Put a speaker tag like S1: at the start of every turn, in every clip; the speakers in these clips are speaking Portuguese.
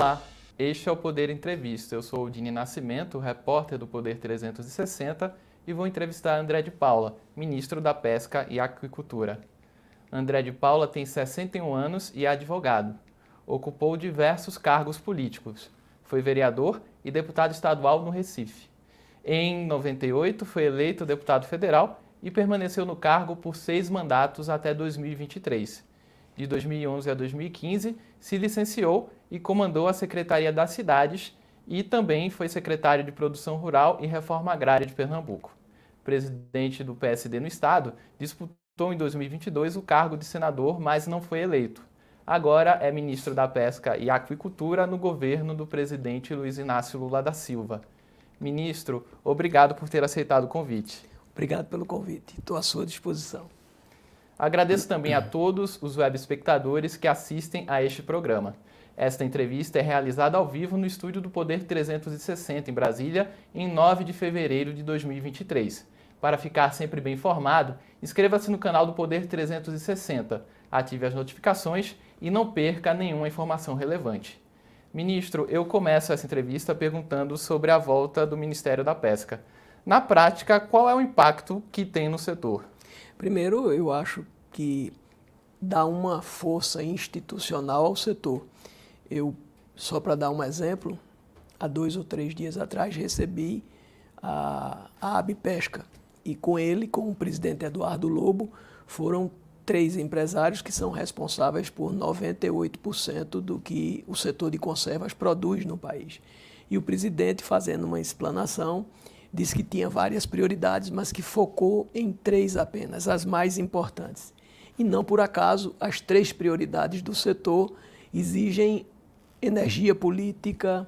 S1: Olá, este é o Poder Entrevista. Eu sou o Dini Nascimento, repórter do Poder 360 e vou entrevistar André de Paula, ministro da Pesca e Aquicultura. André de Paula tem 61 anos e é advogado. Ocupou diversos cargos políticos. Foi vereador e deputado estadual no Recife. Em 98, foi eleito deputado federal e permaneceu no cargo por seis mandatos até 2023. De 2011 a 2015, se licenciou e comandou a Secretaria das Cidades e também foi secretário de Produção Rural e Reforma Agrária de Pernambuco. Presidente do PSD no estado, disputou em 2022 o cargo de senador, mas não foi eleito. Agora é ministro da Pesca e Aquicultura no governo do presidente Luiz Inácio Lula da Silva. Ministro, obrigado por ter aceitado o convite.
S2: Obrigado pelo convite. Estou à sua disposição.
S1: Agradeço também a todos os web espectadores que assistem a este programa. Esta entrevista é realizada ao vivo no estúdio do Poder 360 em Brasília, em 9 de fevereiro de 2023. Para ficar sempre bem informado, inscreva-se no canal do Poder 360, ative as notificações e não perca nenhuma informação relevante. Ministro, eu começo essa entrevista perguntando sobre a volta do Ministério da Pesca. Na prática, qual é o impacto que tem no setor?
S2: Primeiro, eu acho que dá uma força institucional ao setor. Eu, só para dar um exemplo, há dois ou três dias atrás recebi a, a Abpesca e com ele, com o presidente Eduardo Lobo, foram três empresários que são responsáveis por 98% do que o setor de conservas produz no país. E o presidente, fazendo uma explanação, disse que tinha várias prioridades, mas que focou em três apenas, as mais importantes. E não por acaso, as três prioridades do setor exigem energia política,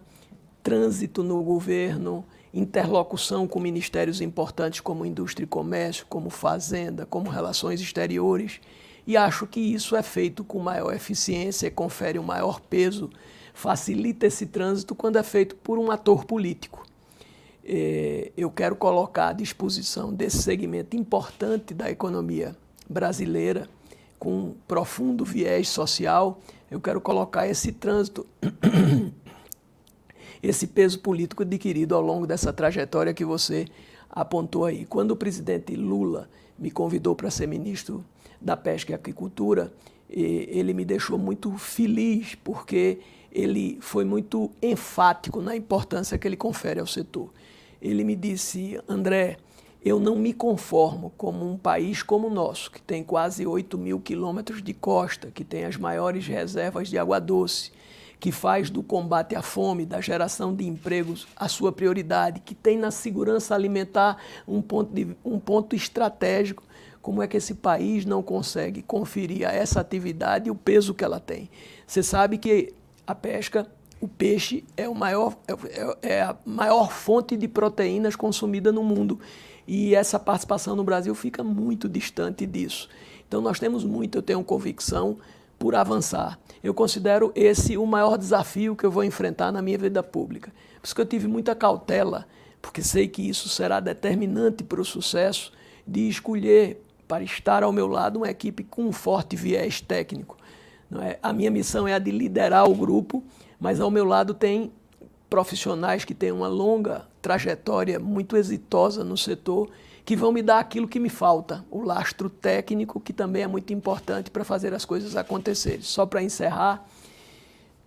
S2: trânsito no governo, interlocução com ministérios importantes como indústria e comércio, como fazenda, como relações exteriores. E acho que isso é feito com maior eficiência, confere um maior peso, facilita esse trânsito quando é feito por um ator político. É, eu quero colocar à disposição desse segmento importante da economia brasileira, com profundo viés social, eu quero colocar esse trânsito, esse peso político adquirido ao longo dessa trajetória que você apontou aí. Quando o presidente Lula me convidou para ser ministro da Pesca e Agricultura, ele me deixou muito feliz, porque ele foi muito enfático na importância que ele confere ao setor. Ele me disse, André, eu não me conformo como um país como o nosso, que tem quase 8 mil quilômetros de costa, que tem as maiores reservas de água doce, que faz do combate à fome, da geração de empregos, a sua prioridade, que tem na segurança alimentar um ponto, de, um ponto estratégico. Como é que esse país não consegue conferir a essa atividade o peso que ela tem? Você sabe que a pesca o peixe é, o maior, é, é, a maior fonte de proteínas consumida no mundo e essa participação no Brasil fica muito distante disso. Então nós temos muito, eu tenho convicção, por avançar. Eu considero esse o maior desafio que eu vou enfrentar na minha vida pública. Por isso que eu tive muita cautela, porque sei que isso será determinante para o sucesso de escolher para estar ao meu lado uma equipe com um forte viés técnico. É? A minha missão é a de liderar o grupo, mas ao meu lado tem profissionais que têm uma longa trajetória muito exitosa no setor, que vão me dar aquilo que me falta, o lastro técnico, que também é muito importante para fazer as coisas acontecerem. Só para encerrar,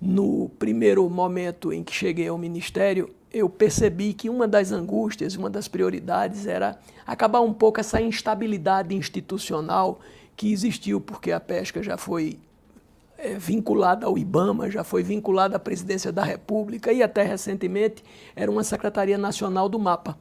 S2: no primeiro momento em que cheguei ao ministério, eu percebi que uma das angústias, uma das prioridades era acabar um pouco essa instabilidade institucional que existiu, porque a pesca já foi é, vinculada ao IBAMA, já foi vinculada à presidência da República e até recentemente era uma Secretaria Nacional do Mapa.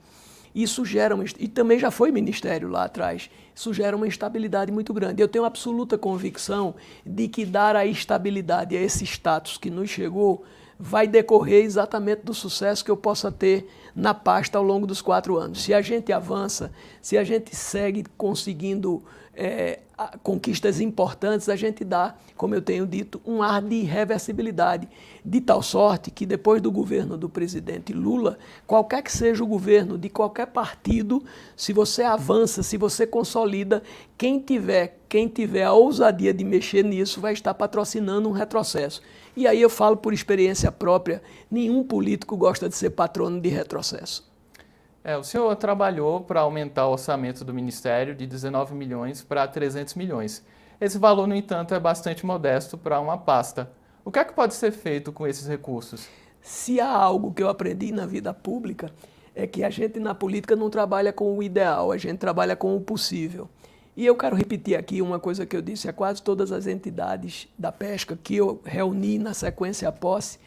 S2: Isso gera uma, e também já foi ministério lá atrás. Isso gera uma instabilidade muito grande. Eu tenho absoluta convicção de que dar a estabilidade a esse status que nos chegou vai decorrer exatamente do sucesso que eu possa ter na pasta ao longo dos quatro anos. Se a gente avança, se a gente segue conseguindo é, conquistas importantes, a gente dá, como eu tenho dito, um ar de irreversibilidade. De tal sorte que depois do governo do presidente Lula, qualquer que seja o governo de qualquer partido, se você avança, se você consolida, quem tiver, quem tiver a ousadia de mexer nisso vai estar patrocinando um retrocesso. E aí eu falo por experiência própria, nenhum político gosta de ser patrono de retrocesso.
S1: É, o senhor trabalhou para aumentar o orçamento do Ministério de 19 milhões para 300 milhões. Esse valor, no entanto, é bastante modesto para uma pasta. O que é que pode ser feito com esses recursos?
S2: Se há algo que eu aprendi na vida pública, é que a gente na política não trabalha com o ideal, a gente trabalha com o possível. E eu quero repetir aqui uma coisa que eu disse a quase todas as entidades da pesca que eu reuni na sequência posse,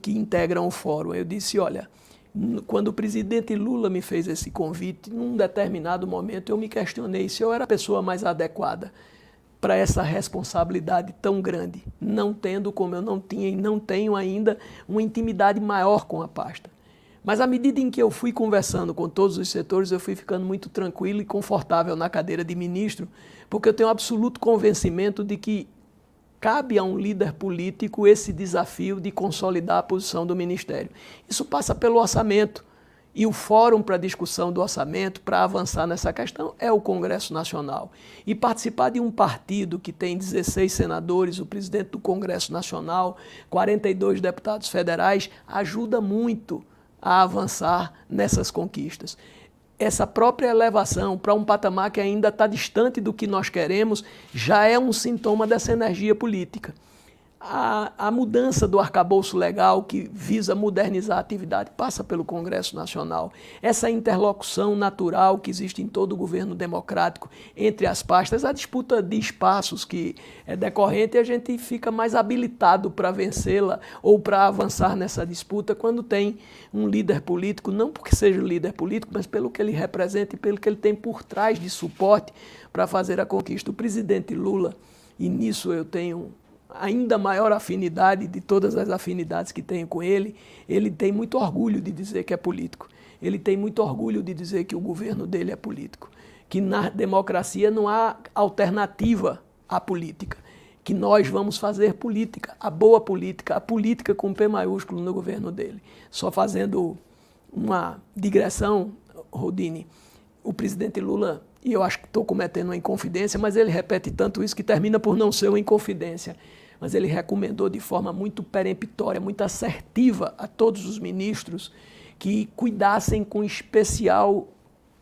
S2: que integram o fórum. Eu disse: olha, quando o presidente Lula me fez esse convite, num determinado momento eu me questionei se eu era a pessoa mais adequada para essa responsabilidade tão grande, não tendo como eu não tinha e não tenho ainda uma intimidade maior com a pasta. Mas à medida em que eu fui conversando com todos os setores, eu fui ficando muito tranquilo e confortável na cadeira de ministro, porque eu tenho absoluto convencimento de que cabe a um líder político esse desafio de consolidar a posição do ministério. Isso passa pelo orçamento. E o fórum para discussão do orçamento, para avançar nessa questão, é o Congresso Nacional. E participar de um partido que tem 16 senadores, o presidente do Congresso Nacional, 42 deputados federais, ajuda muito a avançar nessas conquistas essa própria elevação para um patamar que ainda está distante do que nós queremos já é um sintoma dessa energia política a, a mudança do arcabouço legal que visa modernizar a atividade passa pelo Congresso Nacional. Essa interlocução natural que existe em todo o governo democrático entre as pastas, a disputa de espaços que é decorrente, a gente fica mais habilitado para vencê-la ou para avançar nessa disputa quando tem um líder político, não porque seja líder político, mas pelo que ele representa e pelo que ele tem por trás de suporte para fazer a conquista. O presidente Lula, e nisso eu tenho ainda maior afinidade de todas as afinidades que tenho com ele, ele tem muito orgulho de dizer que é político. Ele tem muito orgulho de dizer que o governo dele é político. Que na democracia não há alternativa à política. Que nós vamos fazer política, a boa política, a política com P maiúsculo no governo dele. Só fazendo uma digressão, Rodine, o presidente Lula, e eu acho que estou cometendo uma inconfidência, mas ele repete tanto isso que termina por não ser uma inconfidência mas ele recomendou de forma muito peremptória, muito assertiva a todos os ministros que cuidassem com especial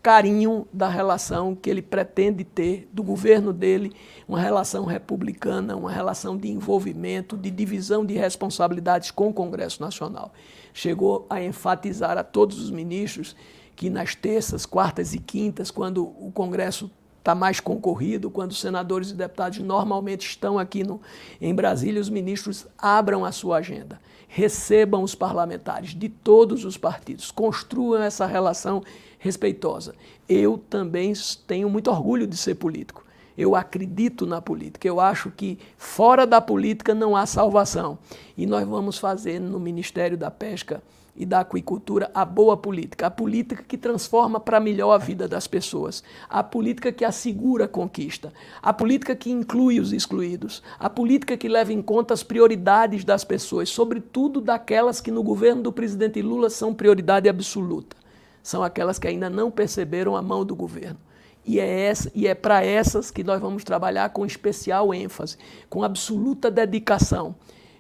S2: carinho da relação que ele pretende ter do governo dele, uma relação republicana, uma relação de envolvimento, de divisão de responsabilidades com o Congresso Nacional. Chegou a enfatizar a todos os ministros que nas terças, quartas e quintas, quando o Congresso está mais concorrido, quando os senadores e deputados normalmente estão aqui no, em Brasília, os ministros abram a sua agenda, recebam os parlamentares de todos os partidos, construam essa relação respeitosa. Eu também tenho muito orgulho de ser político. Eu acredito na política. Eu acho que fora da política não há salvação. E nós vamos fazer no Ministério da Pesca e da aquicultura a boa política, a política que transforma para melhor a vida das pessoas, a política que assegura a conquista, a política que inclui os excluídos, a política que leva em conta as prioridades das pessoas, sobretudo daquelas que no governo do presidente Lula são prioridade absoluta. São aquelas que ainda não perceberam a mão do governo. E é, essa, e é para essas que nós vamos trabalhar com especial ênfase, com absoluta dedicação.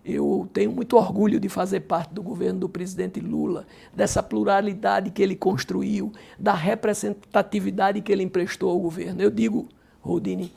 S2: Eu tenho muito orgulho de fazer parte do governo do presidente Lula, dessa pluralidade que ele construiu, da representatividade que ele emprestou ao governo. Eu digo, Rodine,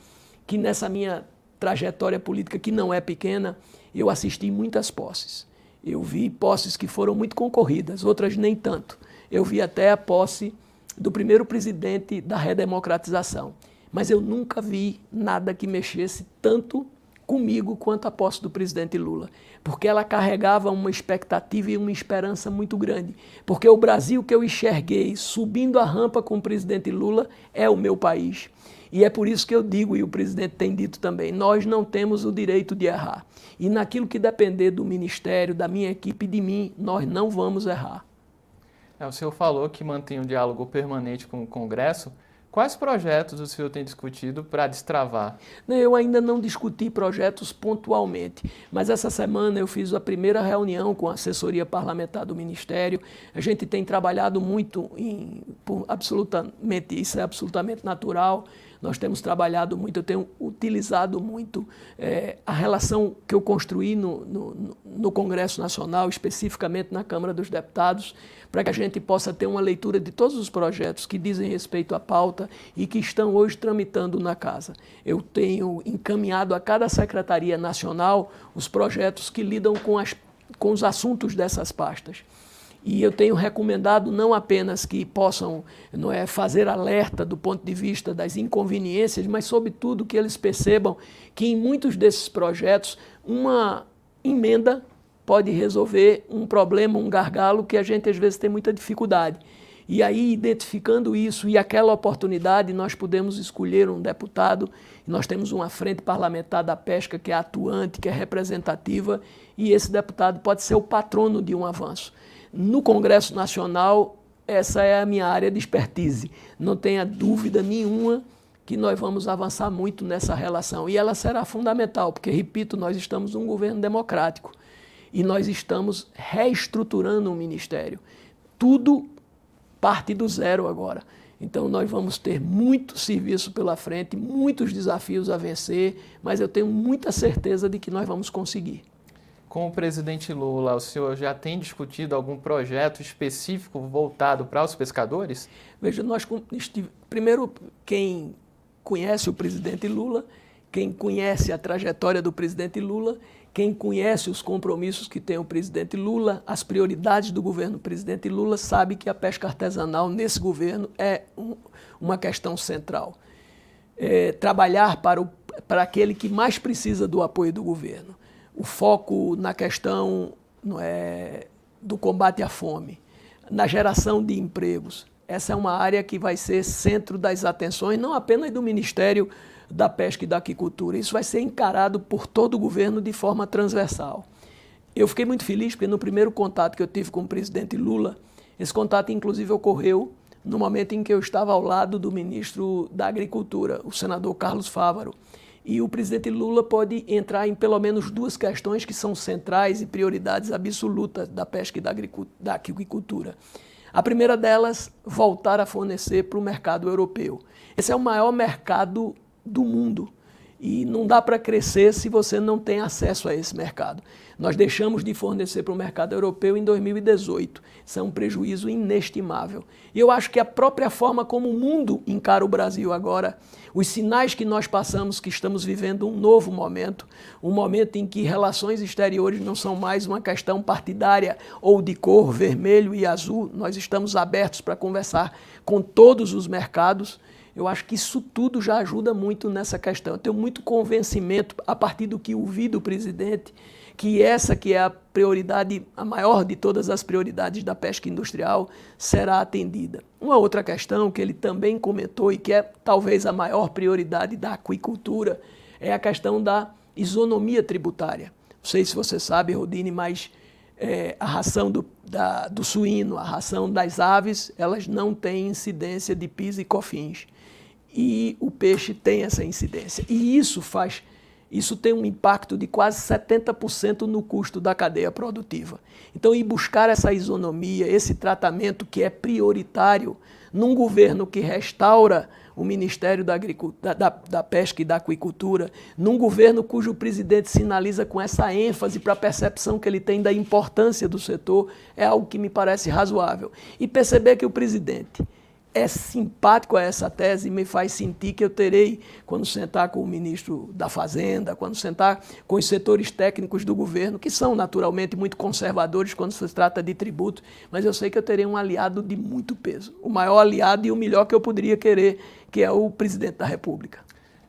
S2: que nessa minha trajetória política, que não é pequena, eu assisti muitas posses. Eu vi posses que foram muito concorridas, outras nem tanto. Eu vi até a posse do primeiro presidente da redemocratização. Mas eu nunca vi nada que mexesse tanto comigo quanto a posse do presidente Lula, porque ela carregava uma expectativa e uma esperança muito grande. Porque o Brasil que eu enxerguei subindo a rampa com o presidente Lula é o meu país. E é por isso que eu digo, e o presidente tem dito também, nós não temos o direito de errar. E naquilo que depender do ministério, da minha equipe de mim, nós não vamos errar.
S1: É, o senhor falou que mantém um diálogo permanente com o Congresso. Quais projetos o senhor tem discutido para destravar?
S2: Eu ainda não discuti projetos pontualmente, mas essa semana eu fiz a primeira reunião com a assessoria parlamentar do Ministério. A gente tem trabalhado muito em, absolutamente, isso é absolutamente natural, nós temos trabalhado muito, eu tenho utilizado muito é, a relação que eu construí no, no, no, Congresso Nacional, especificamente na Câmara dos Deputados, para que a gente possa ter uma leitura de todos os projetos que dizem respeito à pauta e que estão hoje tramitando na casa. Eu tenho encaminhado a cada Secretaria Nacional os projetos que lidam com, as, com os assuntos dessas pastas. E eu tenho recomendado não apenas que possam não é, fazer alerta do ponto de vista das inconveniências, mas, sobretudo, que eles percebam que em muitos desses projetos uma emenda pode resolver um problema, um gargalo que a gente às vezes tem muita dificuldade. E aí, identificando isso e aquela oportunidade, nós podemos escolher um deputado. Nós temos uma frente parlamentar da pesca que é atuante, que é representativa, e esse deputado pode ser o patrono de um avanço. No Congresso Nacional, essa é a minha área de expertise. Não tenha dúvida nenhuma que nós vamos avançar muito nessa relação. E ela será fundamental, porque, repito, nós estamos num governo democrático e nós estamos reestruturando o ministério. Tudo parte do zero agora. Então, nós vamos ter muito serviço pela frente, muitos desafios a vencer, mas eu tenho muita certeza de que nós vamos conseguir.
S1: Com o presidente Lula, o senhor já tem discutido algum projeto específico voltado para os pescadores?
S2: Veja, nós primeiro quem conhece o presidente Lula, quem conhece a trajetória do presidente Lula, quem conhece os compromissos que tem o presidente Lula, as prioridades do governo do presidente Lula, sabe que a pesca artesanal nesse governo é um, uma questão central. É, trabalhar para, o, para aquele que mais precisa do apoio do governo o foco na questão não é, do combate à fome, na geração de empregos. Essa é uma área que vai ser centro das atenções, não apenas do Ministério da Pesca e da Aquicultura. Isso vai ser encarado por todo o governo de forma transversal. Eu fiquei muito feliz porque no primeiro contato que eu tive com o presidente Lula, esse contato inclusive ocorreu no momento em que eu estava ao lado do ministro da Agricultura, o senador Carlos Fávaro. E o presidente Lula pode entrar em pelo menos duas questões que são centrais e prioridades absolutas da pesca e da, agricultura. A primeira delas, voltar a fornecer para o mercado europeu. Esse é o maior mercado do mundo e não dá para crescer se você não tem acesso a esse mercado. Nós deixamos de fornecer para o mercado europeu em 2018. Isso é um prejuízo inestimável. E eu acho que a própria forma como o mundo encara o Brasil agora, os sinais que nós passamos que estamos vivendo um novo momento, um momento em que relações exteriores não são mais uma questão partidária ou de cor vermelho e azul, nós estamos abertos para conversar com todos os mercados. Eu acho que isso tudo já ajuda muito nessa questão. Eu tenho muito convencimento, a partir do que ouvi do presidente, que essa que é a prioridade, a maior de todas as prioridades da pesca industrial, será atendida. Uma outra questão que ele também comentou e que é talvez a maior prioridade da aquicultura é a questão da isonomia tributária. Não sei se você sabe, Rodine, mas é, a ração do, da, do suíno, a ração das aves, elas não têm incidência de PIS e COFINS. E o peixe tem essa incidência. E isso faz isso tem um impacto de quase 70% no custo da cadeia produtiva. Então, ir buscar essa isonomia, esse tratamento que é prioritário num governo que restaura o Ministério da, da, da, Pesca e da Aquicultura, num governo cujo presidente sinaliza com essa ênfase para a percepção que ele tem da importância do setor, é algo que me parece razoável. E perceber que o presidente é simpático a essa tese e me faz sentir que eu terei, quando sentar com o ministro da Fazenda, quando sentar com os setores técnicos do governo, que são naturalmente muito conservadores quando se trata de tributo, mas eu sei que eu terei um aliado de muito peso, o maior aliado e o melhor que eu poderia querer, que é o presidente da República.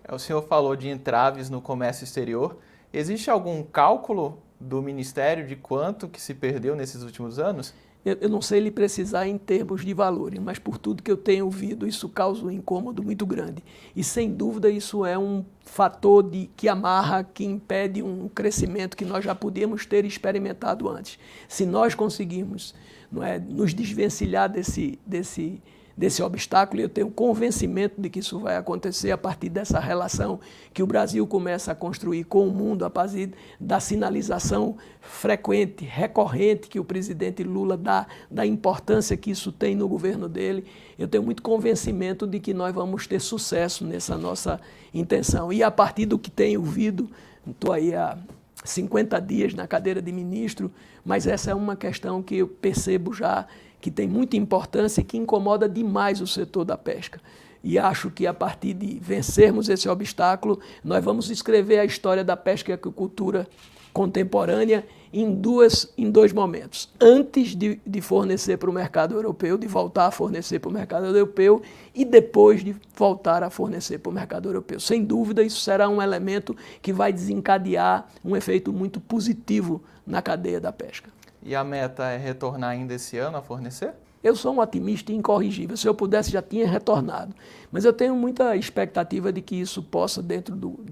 S1: É, o senhor falou de entraves no comércio exterior. Existe algum cálculo do Ministério de quanto que se perdeu nesses últimos anos?
S2: Eu, eu não sei lhe precisar em termos de valores, mas por tudo que eu tenho ouvido, isso causa um incômodo muito grande. E sem dúvida isso é um fator de, que amarra, que impede um crescimento que nós já podíamos ter experimentado antes. Se nós conseguirmos não é, nos desvencilhar desse, desse, desse obstáculo e eu tenho convencimento de que isso vai acontecer a partir dessa relação que o Brasil começa a construir com o mundo a partir da sinalização frequente, recorrente que o presidente Lula dá da importância que isso tem no governo dele. Eu tenho muito convencimento de que nós vamos ter sucesso nessa nossa intenção. E a partir do que tenho ouvido, estou aí há 50 dias na cadeira de ministro, mas essa é uma questão que eu percebo já que tem muita importância e que incomoda demais o setor da pesca. E acho que a partir de vencermos esse obstáculo, nós vamos escrever a história da pesca e aquicultura contemporânea em, duas, em dois momentos. Antes de, de fornecer para o mercado europeu, de voltar a fornecer para o mercado europeu, e depois de voltar a fornecer para o mercado europeu. Sem dúvida, isso será um elemento que vai desencadear um efeito muito positivo na cadeia da pesca.
S1: E a meta é retornar ainda esse ano a fornecer?
S2: Eu sou um otimista incorrigível. Se eu pudesse, já tinha retornado. Mas eu tenho muita expectativa de que isso possa, dentro do,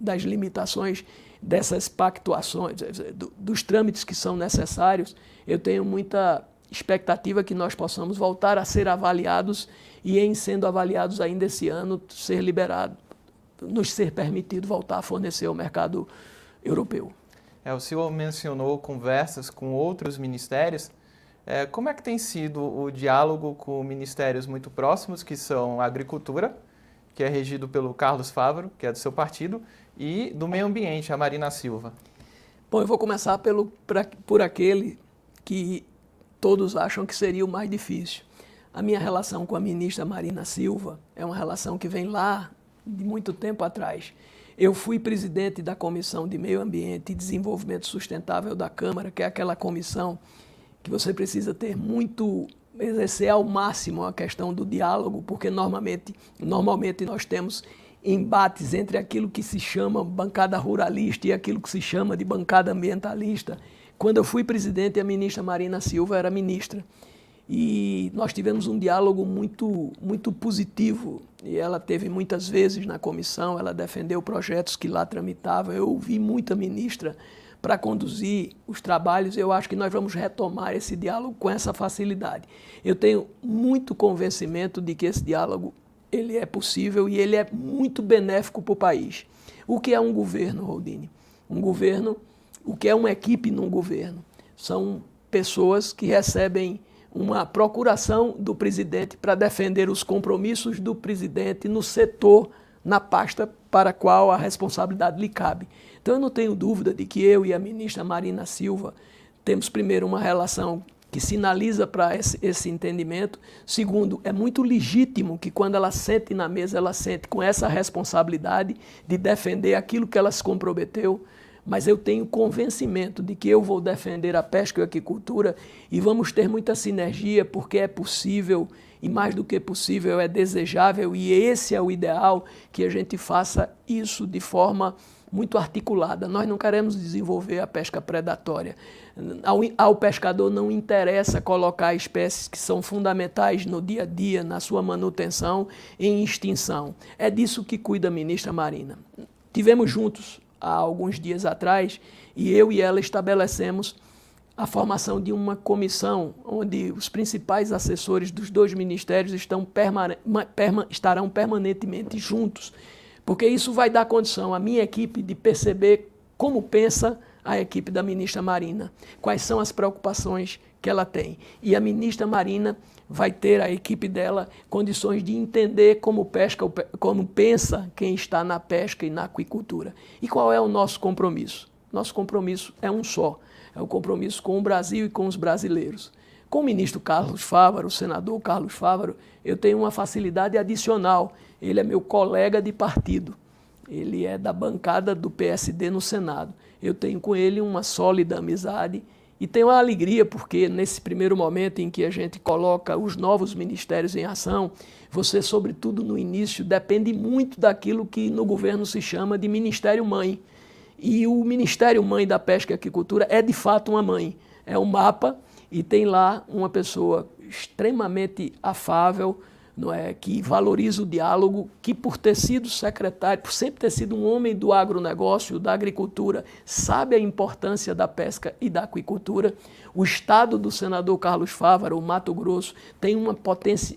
S2: das limitações dessas pactuações, do, dos trâmites que são necessários, eu tenho muita expectativa que nós possamos voltar a ser avaliados e, em sendo avaliados ainda esse ano, ser liberado, nos ser permitido voltar a fornecer ao mercado europeu.
S1: É, o senhor mencionou conversas com outros ministérios. É, como é que tem sido o diálogo com ministérios muito próximos, que são a Agricultura, que é regido pelo Carlos Favaro, que é do seu partido, e do Meio Ambiente, a Marina Silva?
S2: Bom, eu vou começar pelo, pra, por aquele que todos acham que seria o mais difícil. A minha relação com a ministra Marina Silva é uma relação que vem lá de muito tempo atrás. Eu fui presidente da Comissão de Meio Ambiente e Desenvolvimento Sustentável da Câmara, que é aquela comissão que você precisa ter muito exercer ao máximo a questão do diálogo, porque normalmente, normalmente nós temos embates entre aquilo que se chama bancada ruralista e aquilo que se chama de bancada ambientalista. Quando eu fui presidente, a ministra Marina Silva era ministra e nós tivemos um diálogo muito, muito positivo. E ela teve muitas vezes na comissão, ela defendeu projetos que lá tramitavam. Eu ouvi muita ministra para conduzir os trabalhos. Eu acho que nós vamos retomar esse diálogo com essa facilidade. Eu tenho muito convencimento de que esse diálogo ele é possível e ele é muito benéfico para o país. O que é um governo, Rodine? Um governo, o que é uma equipe num governo? São pessoas que recebem uma procuração do presidente para defender os compromissos do presidente no setor, na pasta para a qual a responsabilidade lhe cabe. Então eu não tenho dúvida de que eu e a ministra Marina Silva temos primeiro uma relação que sinaliza para esse, esse, entendimento. Segundo, é muito legítimo que quando ela sente na mesa, ela sente com essa responsabilidade de defender aquilo que ela se comprometeu mas eu tenho convencimento de que eu vou defender a pesca e a aquicultura e vamos ter muita sinergia porque é possível e mais do que possível é desejável e esse é o ideal que a gente faça isso de forma muito articulada. Nós não queremos desenvolver a pesca predatória. Ao, ao, pescador não interessa colocar espécies que são fundamentais no dia a dia, na sua manutenção, em extinção. É disso que cuida a ministra Marina. Tivemos juntos há alguns dias atrás, e eu e ela estabelecemos a formação de uma comissão onde os principais assessores dos dois ministérios estão perma estarão permanentemente juntos, porque isso vai dar condição à minha equipe de perceber como pensa a equipe da ministra Marina, quais são as preocupações que ela tem. E a ministra Marina vai ter a equipe dela condições de entender como pesca, como pensa quem está na pesca e na aquicultura. E qual é o nosso compromisso? Nosso compromisso é um só, é o compromisso com o Brasil e com os brasileiros. Com o ministro Carlos Fávaro, o senador Carlos Fávaro, eu tenho uma facilidade adicional. Ele é meu colega de partido. Ele é da bancada do PSD no Senado. Eu tenho com ele uma sólida amizade e tenho a alegria porque, nesse primeiro momento em que a gente coloca os novos ministérios em ação, você, sobretudo no início, depende muito daquilo que no governo se chama de Ministério Mãe. E o Ministério Mãe da Pesca e Aquicultura é de fato uma mãe. É um mapa e tem lá uma pessoa extremamente afável, não é, que valoriza o diálogo, que por ter sido secretário, por sempre ter sido um homem do agronegócio, da agricultura, sabe a importância da pesca e da aquicultura. O estado do senador Carlos Fávaro, o Mato Grosso, tem uma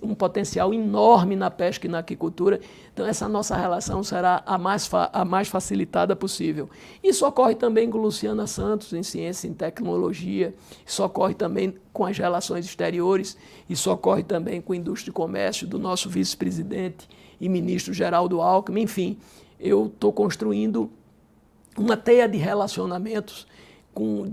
S2: um potencial enorme na pesca e na aquicultura. Então essa nossa relação será a mais, a mais facilitada possível. Isso ocorre também com Luciana Santos em ciência e tecnologia, isso ocorre também com as relações exteriores, isso ocorre também com a indústria e comércio do nosso vice-presidente e ministro Geraldo Alckmin. Enfim, eu estou construindo uma teia de relacionamentos com,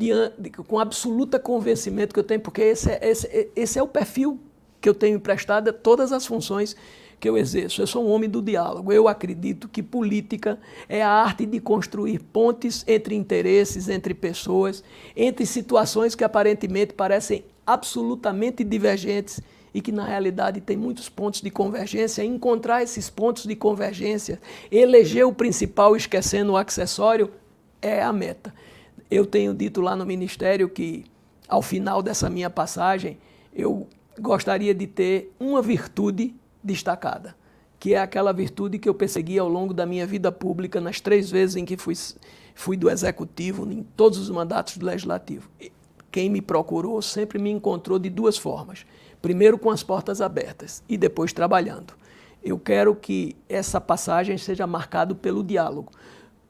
S2: com absoluta convencimento que eu tenho, porque esse é, esse, esse é o perfil que eu tenho emprestado a todas as funções que eu exerço. Eu sou um homem do diálogo. Eu acredito que política é a arte de construir pontes entre interesses, entre pessoas, entre situações que aparentemente parecem absolutamente divergentes e que na realidade tem muitos pontos de convergência, encontrar esses pontos de convergência, eleger o principal esquecendo o acessório, é a meta. Eu tenho dito lá no Ministério que, ao final dessa minha passagem, eu gostaria de ter uma virtude destacada, que é aquela virtude que eu persegui ao longo da minha vida pública, nas três vezes em que fui, fui do Executivo, em todos os mandatos do Legislativo. Quem me procurou sempre me encontrou de duas formas. Primeiro, com as portas abertas e depois trabalhando. Eu quero que essa passagem seja marcada pelo diálogo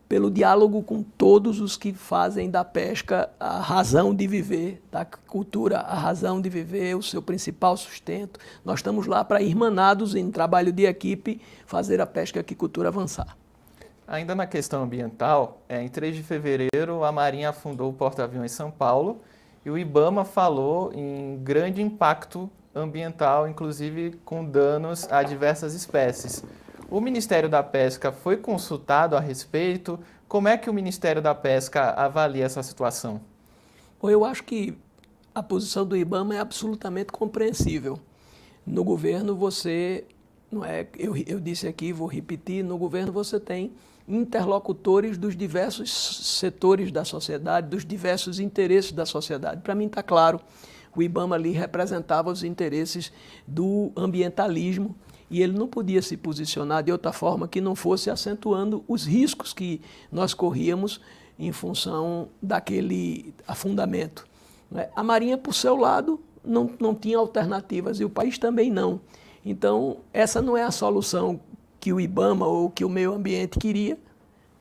S2: pelo diálogo com todos os que fazem da pesca a razão de viver, da cultura a razão de viver, o seu principal sustento. Nós estamos lá para, irmanados em trabalho de equipe, fazer a pesca e a aquicultura avançar.
S1: Ainda na questão ambiental, é, em 3 de fevereiro, a Marinha afundou o porta-aviões São Paulo e o IBAMA falou em grande impacto ambiental, inclusive com danos a diversas espécies. O Ministério da Pesca foi consultado a respeito? Como é que o Ministério da Pesca avalia essa situação?
S2: Bom, eu acho que a posição do IBAMA é absolutamente compreensível. No governo você, não é, eu, eu disse aqui, vou repetir, no governo você tem interlocutores dos diversos setores da sociedade, dos diversos interesses da sociedade. Para mim está claro, o IBAMA ali representava os interesses do ambientalismo, e ele não podia se posicionar de outra forma que não fosse acentuando os riscos que nós corríamos em função daquele afundamento. Né? A Marinha, por seu lado, não, não tinha alternativas e o país também não. Então, essa não é a solução que o IBAMA ou que o meio ambiente queria,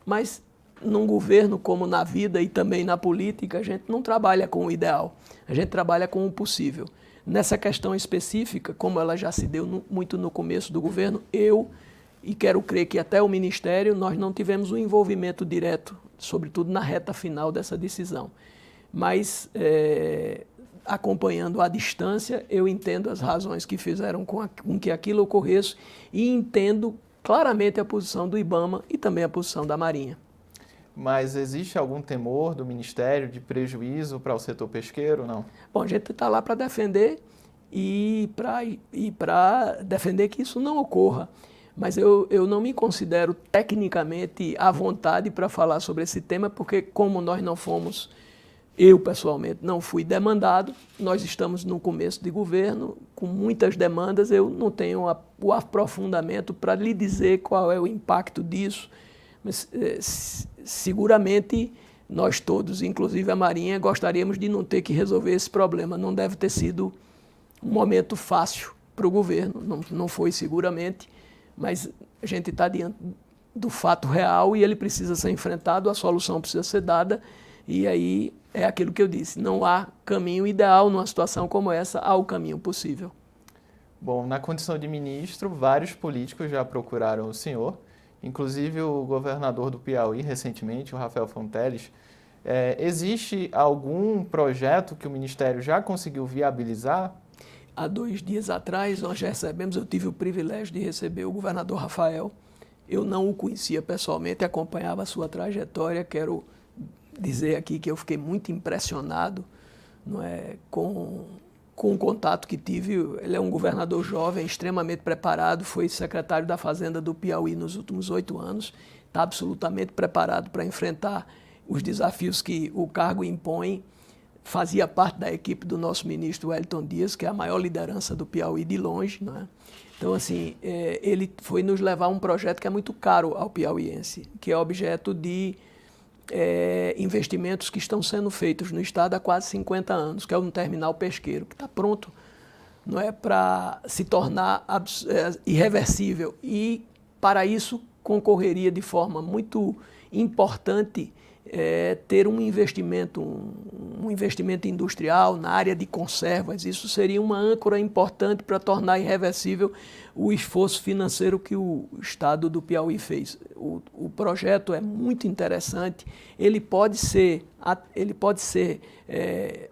S2: mas num governo como na vida e também na política, a gente não trabalha com o ideal, a gente trabalha com o possível. Nessa questão específica, como ela já se deu no, muito no começo do governo, eu e quero crer que até o Ministério nós não tivemos um envolvimento direto, sobretudo na reta final dessa decisão. Mas, é, acompanhando à distância, eu entendo as razões que fizeram com, a, com que aquilo ocorresse e entendo claramente a posição do IBAMA e também a posição da Marinha.
S1: Mas existe algum temor do Ministério de prejuízo para o setor pesqueiro, não?
S2: Bom, a gente está lá para defender e para defender que isso não ocorra. Mas eu, eu não me considero tecnicamente à vontade para falar sobre esse tema, porque como nós não fomos, eu pessoalmente não fui demandado, nós estamos no começo de governo, com muitas demandas, eu não tenho a, o aprofundamento para lhe dizer qual é o impacto disso mas, eh, seguramente nós todos, inclusive a Marinha, gostaríamos de não ter que resolver esse problema. Não deve ter sido um momento fácil para o governo, não, não foi seguramente, mas a gente está diante do fato real e ele precisa ser enfrentado, a solução precisa ser dada, e aí é aquilo que eu disse: não há caminho ideal numa situação como essa, há o caminho possível.
S1: Bom, na condição de ministro, vários políticos já procuraram o senhor inclusive o governador do Piauí recentemente, o Rafael Fonteles. É, existe algum projeto que o Ministério já conseguiu viabilizar?
S2: Há dois dias atrás nós recebemos, eu tive o privilégio de receber o governador Rafael. Eu não o conhecia pessoalmente, acompanhava a sua trajetória. Quero dizer aqui que eu fiquei muito impressionado não é, com com o contato que tive, ele é um governador jovem, extremamente preparado, foi secretário da Fazenda do Piauí nos últimos oito anos, está absolutamente preparado para enfrentar os desafios que o cargo impõe. Fazia parte da equipe do nosso ministro Wellington Dias, que é a maior liderança do Piauí de longe. Né? Então, assim, é, ele foi nos levar um projeto que é muito caro ao piauiense, que é objeto de é, investimentos que estão sendo feitos no Estado há quase 50 anos, que é um terminal pesqueiro, que está pronto não é para se tornar é, irreversível. E, para isso, concorreria de forma muito importante é, ter um investimento, um, um, investimento industrial na área de conservas. Isso seria uma âncora importante para tornar irreversível o esforço financeiro que o Estado do Piauí fez. O, o projeto é muito interessante. Ele pode ser, ele pode ser é,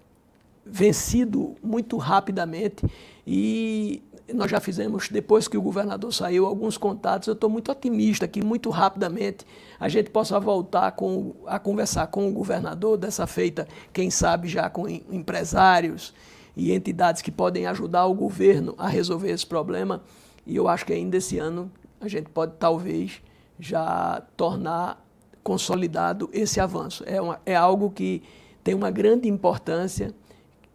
S2: vencido muito rapidamente e nós já fizemos, depois que o governador saiu, alguns contatos. Eu estou muito otimista que, muito rapidamente, a gente possa voltar com, a conversar com o governador, dessa feita, quem sabe já com empresários e entidades que podem ajudar o governo a resolver esse problema. E eu acho que ainda esse ano a gente pode, talvez, já tornar consolidado esse avanço. É, uma, é algo que tem uma grande importância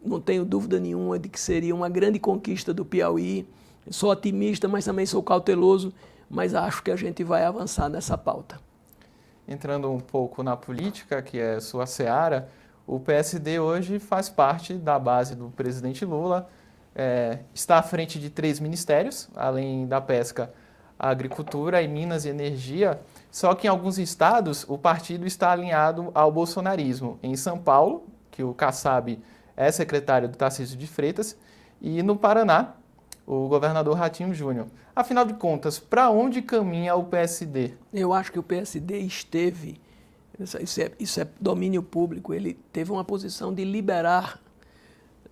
S2: não tenho dúvida nenhuma de que seria uma grande conquista do Piauí. Sou otimista, mas também sou cauteloso, mas acho que a gente vai avançar nessa pauta.
S1: Entrando um pouco na política, que é sua seara, o PSD hoje faz parte da base do presidente Lula, é, está à frente de três ministérios, além da pesca, a agricultura e minas e energia, só que em alguns estados o partido está alinhado ao bolsonarismo. Em São Paulo, que o Kassab é secretário do Tarcísio de Freitas, e no Paraná, o governador Ratinho Júnior. Afinal de contas, para onde caminha o PSD?
S2: Eu acho que o PSD esteve, isso é, isso é domínio público, ele teve uma posição de liberar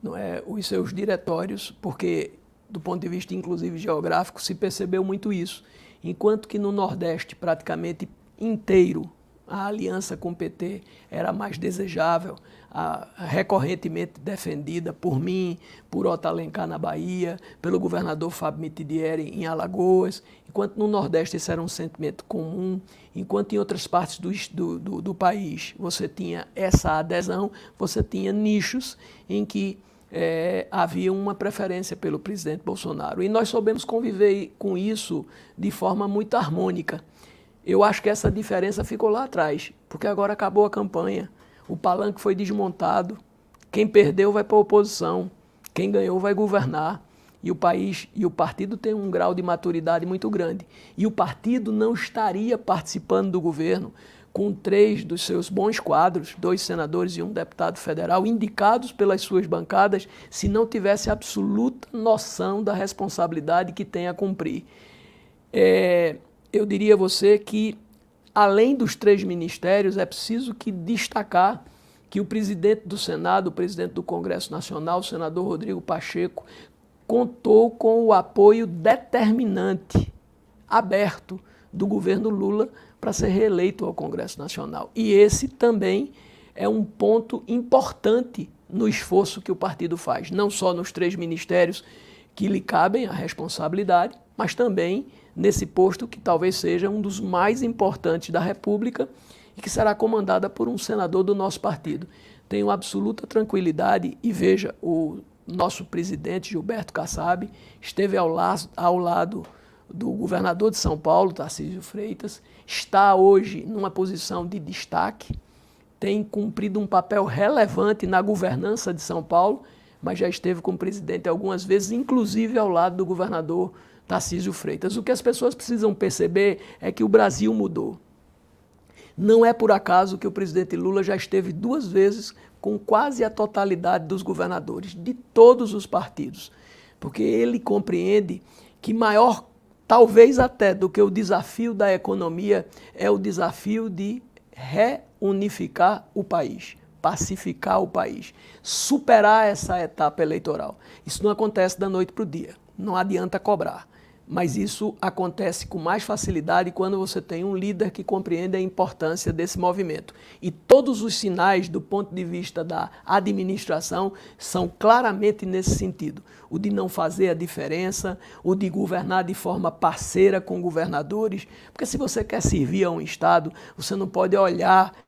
S2: não é, os seus diretórios, porque, do ponto de vista inclusive geográfico, se percebeu muito isso. Enquanto que no Nordeste, praticamente inteiro, a aliança com o PT era mais desejável, a, recorrentemente defendida por mim, por Otto Alencar na Bahia, pelo governador Fábio Mitidieri em Alagoas, enquanto no Nordeste isso era um sentimento comum, enquanto em outras partes do, do, do país você tinha essa adesão, você tinha nichos em que é, havia uma preferência pelo presidente Bolsonaro. E nós soubemos conviver com isso de forma muito harmônica. Eu acho que essa diferença ficou lá atrás, porque agora acabou a campanha, o palanque foi desmontado, quem perdeu vai para a oposição, quem ganhou vai governar. E o país e o partido têm um grau de maturidade muito grande. E o partido não estaria participando do governo com três dos seus bons quadros, dois senadores e um deputado federal, indicados pelas suas bancadas, se não tivesse absoluta noção da responsabilidade que tem a cumprir. É, eu diria a você que, além dos três ministérios, é preciso que destacar que o presidente do Senado, o presidente do Congresso Nacional, o senador Rodrigo Pacheco, contou com o apoio determinante, aberto, do governo Lula para ser reeleito ao Congresso Nacional. E esse também é um ponto importante no esforço que o partido faz, não só nos três ministérios que lhe cabem a responsabilidade, mas também nesse posto que talvez seja um dos mais importantes da República e que será comandada por um senador do nosso partido. Tenho absoluta tranquilidade e veja, o nosso presidente Gilberto Kassab esteve ao, la ao lado do governador de São Paulo, Tarcísio Freitas, está hoje numa posição de destaque, tem cumprido um papel relevante na governança de São Paulo, mas já esteve com o presidente algumas vezes, inclusive ao lado do governador Tarcísio Freitas. O que as pessoas precisam perceber é que o Brasil mudou. Não é por acaso que o presidente Lula já esteve duas vezes com quase a totalidade dos governadores, de todos os partidos, porque ele compreende que maior, talvez até do que o desafio da economia, é o desafio de reunificar o país, pacificar o país, superar essa etapa eleitoral. Isso não acontece da noite para o dia, não adianta cobrar mas isso acontece com mais facilidade quando você tem um líder que compreende a importância desse movimento. E todos os sinais, do ponto de vista da administração, são claramente nesse sentido: o de não fazer a diferença, o de governar de forma parceira com governadores, porque se você quer servir a um Estado, você não pode olhar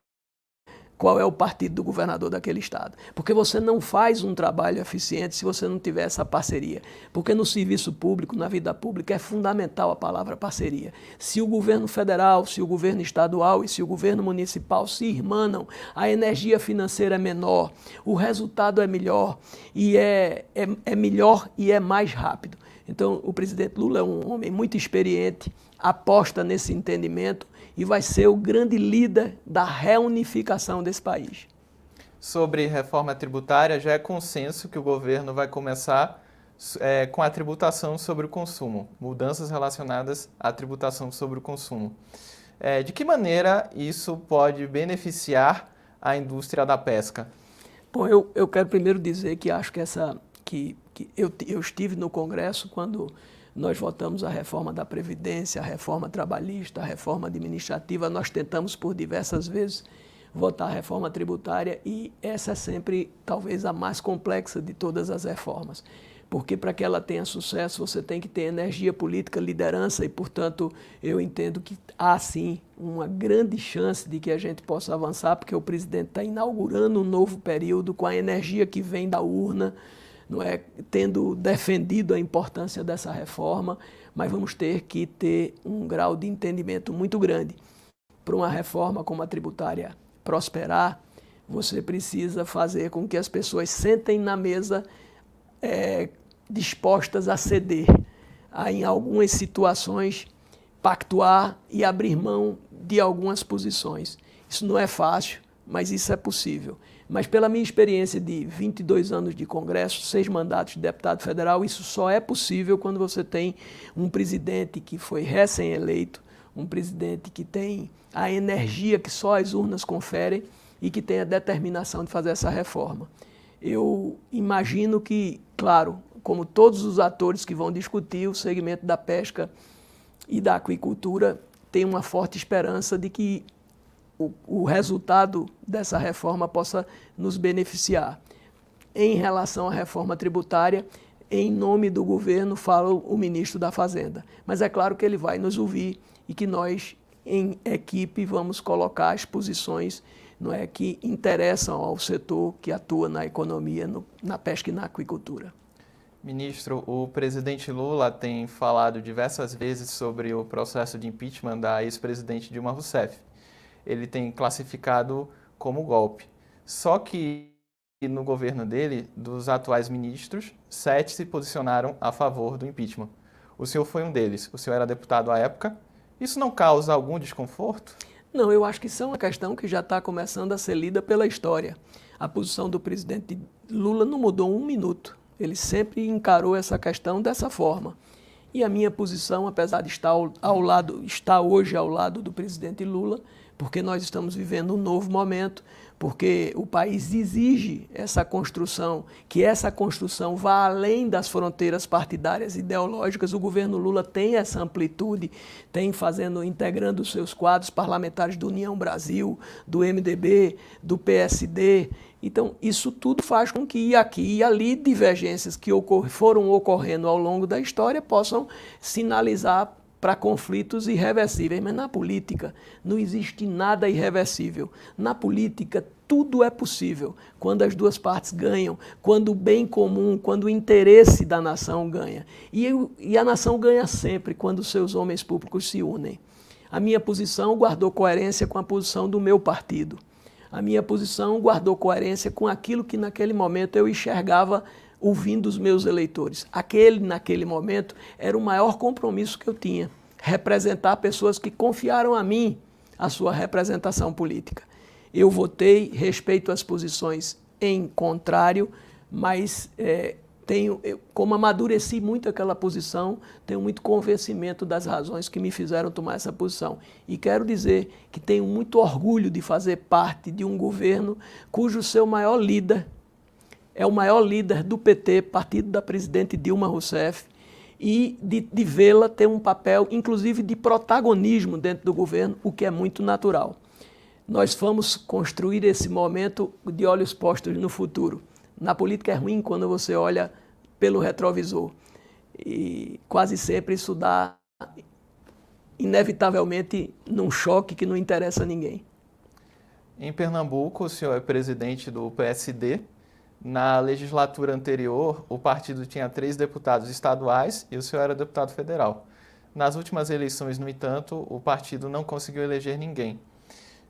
S2: qual é o partido do governador daquele estado. Porque você não faz um trabalho eficiente se você não tiver essa parceria. Porque no serviço público, na vida pública, é fundamental a palavra parceria. Se o governo federal, se o governo estadual e se o governo municipal se irmanam, a energia financeira é menor, o resultado é melhor e é, é, é melhor e é mais rápido. Então, o presidente Lula é um homem muito experiente, aposta nesse entendimento e vai ser o grande líder da reunificação desse país.
S1: Sobre reforma tributária, já é consenso que o governo vai começar é, com a tributação sobre o consumo, mudanças relacionadas à tributação sobre o consumo. É, de que maneira isso pode beneficiar a indústria da pesca?
S2: Bom, eu, eu quero primeiro dizer que acho que essa que, que eu, eu estive no Congresso quando nós votamos a reforma da Previdência, a reforma trabalhista, a reforma administrativa. Nós tentamos por diversas vezes votar a reforma tributária e essa é sempre, talvez, a mais complexa de todas as reformas. Porque para que ela tenha sucesso, você tem que ter energia política, liderança e, portanto, eu entendo que há sim uma grande chance de que a gente possa avançar, porque o presidente está inaugurando um novo período com a energia que vem da urna não é tendo defendido a importância dessa reforma, mas vamos ter que ter um grau de entendimento muito grande. Para uma reforma como a tributária prosperar, você precisa fazer com que as pessoas sentem na mesa é, dispostas a ceder, a, em algumas situações, pactuar e abrir mão de algumas posições. Isso não é fácil, mas isso é possível. Mas pela minha experiência de 22 anos de Congresso, seis mandatos de deputado federal, isso só é possível quando você tem um presidente que foi recém-eleito, um presidente que tem a energia que só as urnas conferem e que tem a determinação de fazer essa reforma. Eu imagino que, claro, como todos os atores que vão discutir o segmento da pesca e da aquicultura, tem uma forte esperança de que o, o resultado dessa reforma possa nos beneficiar. Em relação à reforma tributária, em nome do governo, fala o ministro da Fazenda. Mas é claro que ele vai nos ouvir e que nós, em equipe, vamos colocar as posições não é, que interessam ao setor que atua na economia, no, na pesca e na aquicultura.
S1: Ministro, o presidente Lula tem falado diversas vezes sobre o processo de impeachment da ex-presidente Dilma Rousseff ele tem classificado como golpe. Só que no governo dele, dos atuais ministros, sete se posicionaram a favor do impeachment. O senhor foi um deles. O senhor era deputado à época. Isso não causa algum desconforto?
S2: Não, eu acho que isso é uma questão que já está começando a ser lida pela história. A posição do presidente Lula não mudou um minuto. Ele sempre encarou essa questão dessa forma. E a minha posição, apesar de estar ao, lado, estar hoje ao lado do presidente Lula, porque nós estamos vivendo um novo momento, porque o país exige essa construção, que essa construção vá além das fronteiras partidárias ideológicas. O governo Lula tem essa amplitude, tem fazendo, integrando os seus quadros parlamentares do União Brasil, do MDB, do PSD. Então, isso tudo faz com que aqui e ali divergências que ocor foram ocorrendo ao longo da história possam sinalizar para conflitos irreversíveis, mas na política não existe nada irreversível. Na política tudo é possível quando as duas partes ganham, quando o bem comum, quando o interesse da nação ganha. E, e a nação ganha sempre quando seus homens públicos se unem. A minha posição guardou coerência com a posição do meu partido. A minha posição guardou coerência com aquilo que naquele momento eu enxergava ouvindo os meus eleitores. Aquele, naquele momento, era o maior compromisso que eu tinha. Representar pessoas que confiaram a mim a sua representação política. Eu votei, respeito as posições em contrário, mas é, tenho, eu, como amadureci muito aquela posição, tenho muito convencimento das razões que me fizeram tomar essa posição. E quero dizer que tenho muito orgulho de fazer parte de um governo cujo seu maior líder é o maior líder do PT, partido da presidente Dilma Rousseff, e de, de vê-la ter um papel, inclusive, de protagonismo dentro do governo, o que é muito natural. Nós vamos construir esse momento de olhos postos no futuro. Na política é ruim quando você olha pelo retrovisor. E quase sempre isso dá, inevitavelmente, num choque que não interessa a ninguém.
S1: Em Pernambuco, o senhor é presidente do PSD. Na legislatura anterior, o partido tinha três deputados estaduais e o senhor era deputado federal. Nas últimas eleições, no entanto, o partido não conseguiu eleger ninguém.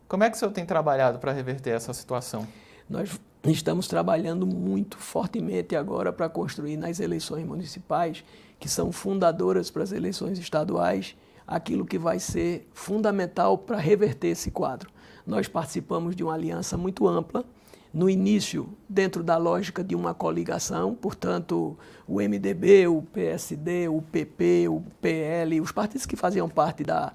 S1: Como é que o senhor tem trabalhado para reverter essa situação?
S2: Nós estamos trabalhando muito fortemente agora para construir nas eleições municipais, que são fundadoras para as eleições estaduais, aquilo que vai ser fundamental para reverter esse quadro. Nós participamos de uma aliança muito ampla, no início, dentro da lógica de uma coligação, portanto, o MDB, o PSD, o PP, o PL, os partidos que faziam parte da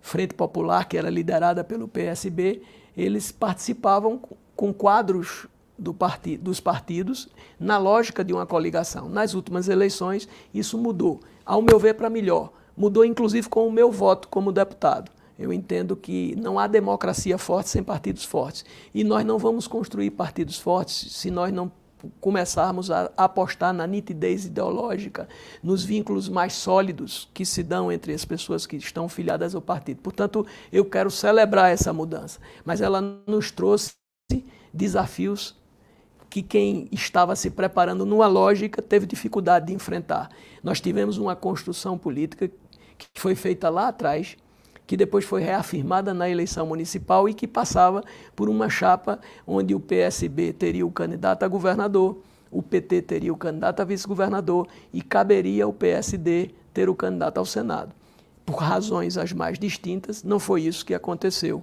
S2: Frente Popular, que era liderada pelo PSB, eles participavam com quadros do dos partidos na lógica de uma coligação. Nas últimas eleições, isso mudou, ao meu ver, para melhor. Mudou, inclusive, com o meu voto como deputado. Eu entendo que não há democracia forte sem partidos fortes. E nós não vamos construir partidos fortes se nós não começarmos a apostar na nitidez ideológica, nos vínculos mais sólidos que se dão entre as pessoas que estão filiadas ao partido. Portanto, eu quero celebrar essa mudança, mas ela nos trouxe desafios que quem estava se preparando numa lógica teve dificuldade de enfrentar. Nós tivemos uma construção política que foi feita lá atrás, que depois foi reafirmada na eleição municipal e que passava por uma chapa onde o PSB teria o candidato a governador, o PT teria o candidato a vice-governador e caberia ao PSD ter o candidato ao Senado. Por razões as mais distintas, não foi isso que aconteceu.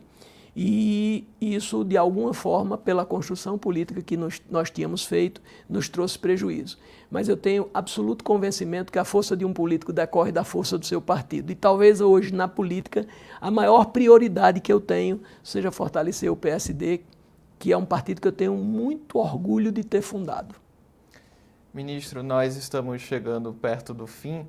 S2: E isso, de alguma forma, pela construção política que nós, nós tínhamos feito, nos trouxe prejuízo. Mas eu tenho absoluto convencimento que a força de um político decorre da força do seu partido. E talvez hoje, na política, a maior prioridade que eu tenho seja fortalecer o PSD, que é um partido que eu tenho muito orgulho de ter fundado.
S1: Ministro, nós estamos chegando perto do fim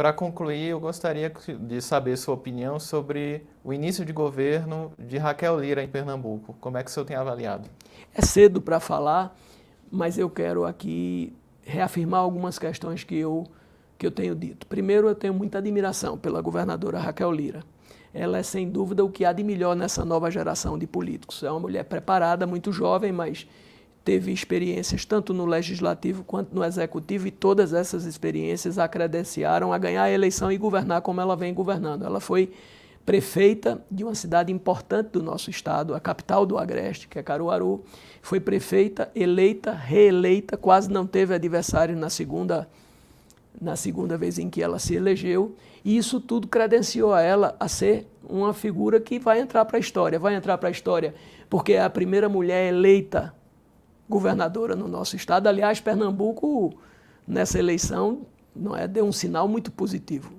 S1: para concluir, eu gostaria de saber sua opinião sobre o início de governo de Raquel Lira em Pernambuco. Como é que o senhor tem avaliado?
S2: É cedo para falar, mas eu quero aqui reafirmar algumas questões que eu, que eu tenho dito. Primeiro, eu tenho muita admiração pela governadora Raquel Lira. Ela é, sem dúvida, o que há de melhor nessa nova geração de políticos. É uma mulher preparada, muito jovem, mas teve experiências tanto no legislativo quanto no executivo e todas essas experiências a credenciaram a ganhar a eleição e governar como ela vem governando. Ela foi prefeita de uma cidade importante do nosso estado, a capital do Agreste, que é Caruaru. Foi prefeita, eleita, reeleita, quase não teve adversário na segunda na segunda vez em que ela se elegeu, e isso tudo credenciou a ela a ser uma figura que vai entrar para a história, vai entrar para a história, porque é a primeira mulher eleita governadora no nosso estado. Aliás, Pernambuco, nessa eleição, não é, deu um sinal muito positivo.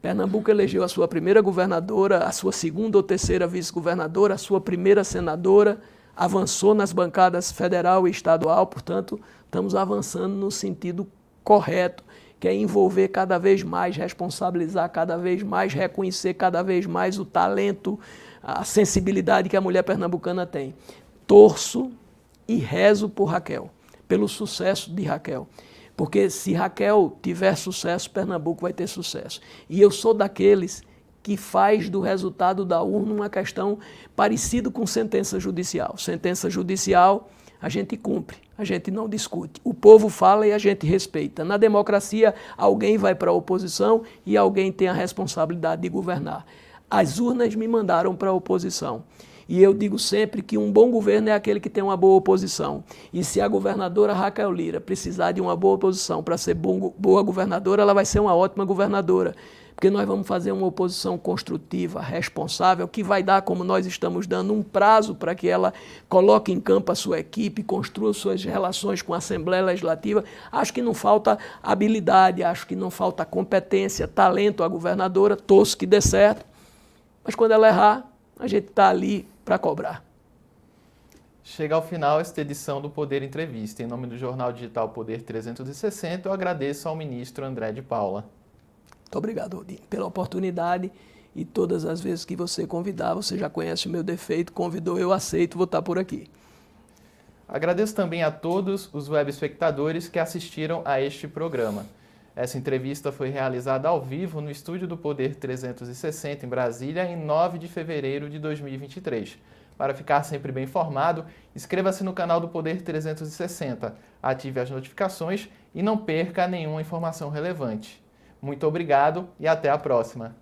S2: Pernambuco elegeu a sua primeira governadora, a sua segunda ou terceira vice-governadora, a sua primeira senadora, avançou nas bancadas federal e estadual, portanto, estamos avançando no sentido correto, que é envolver cada vez mais, responsabilizar cada vez mais, reconhecer cada vez mais o talento, a sensibilidade que a mulher pernambucana tem. Torço e rezo por Raquel, pelo sucesso de Raquel. Porque se Raquel tiver sucesso, Pernambuco vai ter sucesso. E eu sou daqueles que faz do resultado da urna uma questão parecida com sentença judicial. Sentença judicial a gente cumpre, a gente não discute. O povo fala e a gente respeita. Na democracia, alguém vai para a oposição e alguém tem a responsabilidade de governar. As urnas me mandaram para a oposição. E eu digo sempre que um bom governo é aquele que tem uma boa oposição. E se a governadora Raquel Lira precisar de uma boa oposição para ser boa governadora, ela vai ser uma ótima governadora. Porque nós vamos fazer uma oposição construtiva, responsável, que vai dar, como nós estamos dando, um prazo para que ela coloque em campo a sua equipe, construa suas relações com a Assembleia Legislativa. Acho que não falta habilidade, acho que não falta competência, talento à governadora, torço que dê certo. Mas quando ela errar, a gente está ali para cobrar.
S1: Chega ao final esta edição do Poder Entrevista. Em nome do jornal digital Poder 360, eu agradeço ao ministro André de Paula.
S2: Muito obrigado, Odin, pela oportunidade e todas as vezes que você convidar, você já conhece o meu defeito, convidou, eu aceito, vou estar por aqui.
S1: Agradeço também a todos os web espectadores que assistiram a este programa. Essa entrevista foi realizada ao vivo no estúdio do Poder 360 em Brasília em 9 de fevereiro de 2023. Para ficar sempre bem informado, inscreva-se no canal do Poder 360, ative as notificações e não perca nenhuma informação relevante. Muito obrigado e até a próxima!